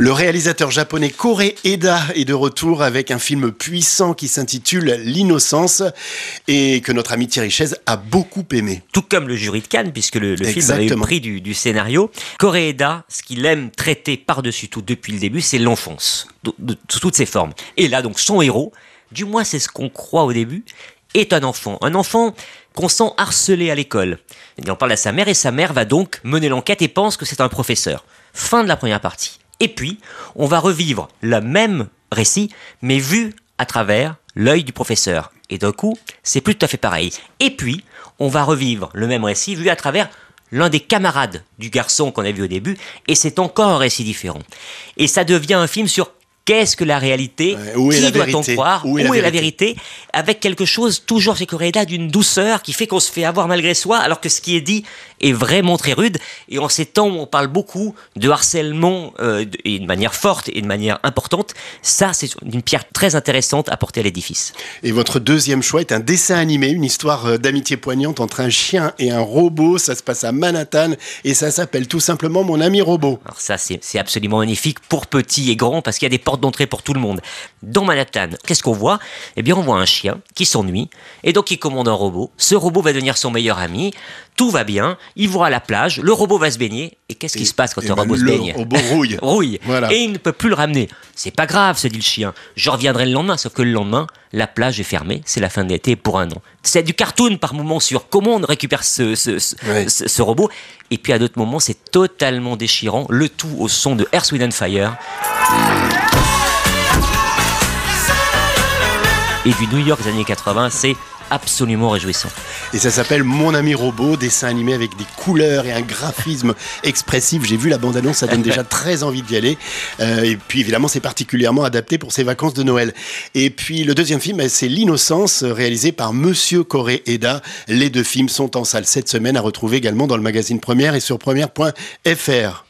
Le réalisateur japonais Kore Eda est de retour avec un film puissant qui s'intitule L'innocence et que notre ami Thierry Chaise a beaucoup aimé. Tout comme le jury de Cannes, puisque le, film avait eu le prix du, scénario. Kore Eda, ce qu'il aime traiter par-dessus tout depuis le début, c'est l'enfance, de, toutes ses formes. Et là, donc, son héros, du moins c'est ce qu'on croit au début, est un enfant. Un enfant qu'on sent harcelé à l'école. Il en parle à sa mère et sa mère va donc mener l'enquête et pense que c'est un professeur. Fin de la première partie. Et puis, on va revivre le même récit, mais vu à travers l'œil du professeur. Et d'un coup, c'est plus tout à fait pareil. Et puis, on va revivre le même récit vu à travers l'un des camarades du garçon qu'on a vu au début, et c'est encore un récit différent. Et ça devient un film sur Qu'est-ce que la réalité Qui doit-on croire Où est, la, vérité Avec quelque chose toujours chez Coréda d'une douceur qui fait qu'on se fait avoir malgré soi, alors que ce qui est dit est vraiment très rude. Et en ces temps où on parle beaucoup de harcèlement euh, et de manière forte et de manière importante, ça c'est une pierre très intéressante à porter à l'édifice. Et votre deuxième choix est un dessin animé, une histoire euh, d'amitié poignante entre un chien et un robot. Ça se passe à Manhattan et ça s'appelle tout simplement Mon ami robot. Alors ça c'est absolument magnifique pour petits et grands parce qu'il y a des portes d'entrée pour tout le monde. Dans Manhattan, qu'est-ce qu'on voit? Eh bien, on voit un chien qui s'ennuie et donc il commande un robot. Ce robot va devenir son meilleur ami. Tout va bien. Il voit à la plage. Le robot va se baigner. Et qu'est-ce qui se passe quand un robot se baigne? Le robot rouille. rouille. Et il ne peut plus le ramener. C'est pas grave, se dit le chien. Je reviendrai le lendemain. Sauf que le lendemain, la plage est fermée. C'est la fin de l'été pour un an. C'est du cartoon par moment sur comment on récupère ce, ce, robot. Et puis à d'autres moments, c'est totalement déchirant. Le tout au son de Earth, Wind Fire et du New York des années 80, c'est absolument réjouissant. Et ça s'appelle Mon ami robot, dessin animé avec des couleurs et un graphisme expressif. J'ai vu la bande-annonce, ça donne déjà très envie d'y aller. Euh, et puis évidemment, c'est particulièrement adapté pour ces vacances de Noël. Et puis le deuxième film, c'est L'Innocence, réalisé par Monsieur Coré Eda. Les deux films sont en salle cette semaine à retrouver également dans le magazine Première et sur première.fr.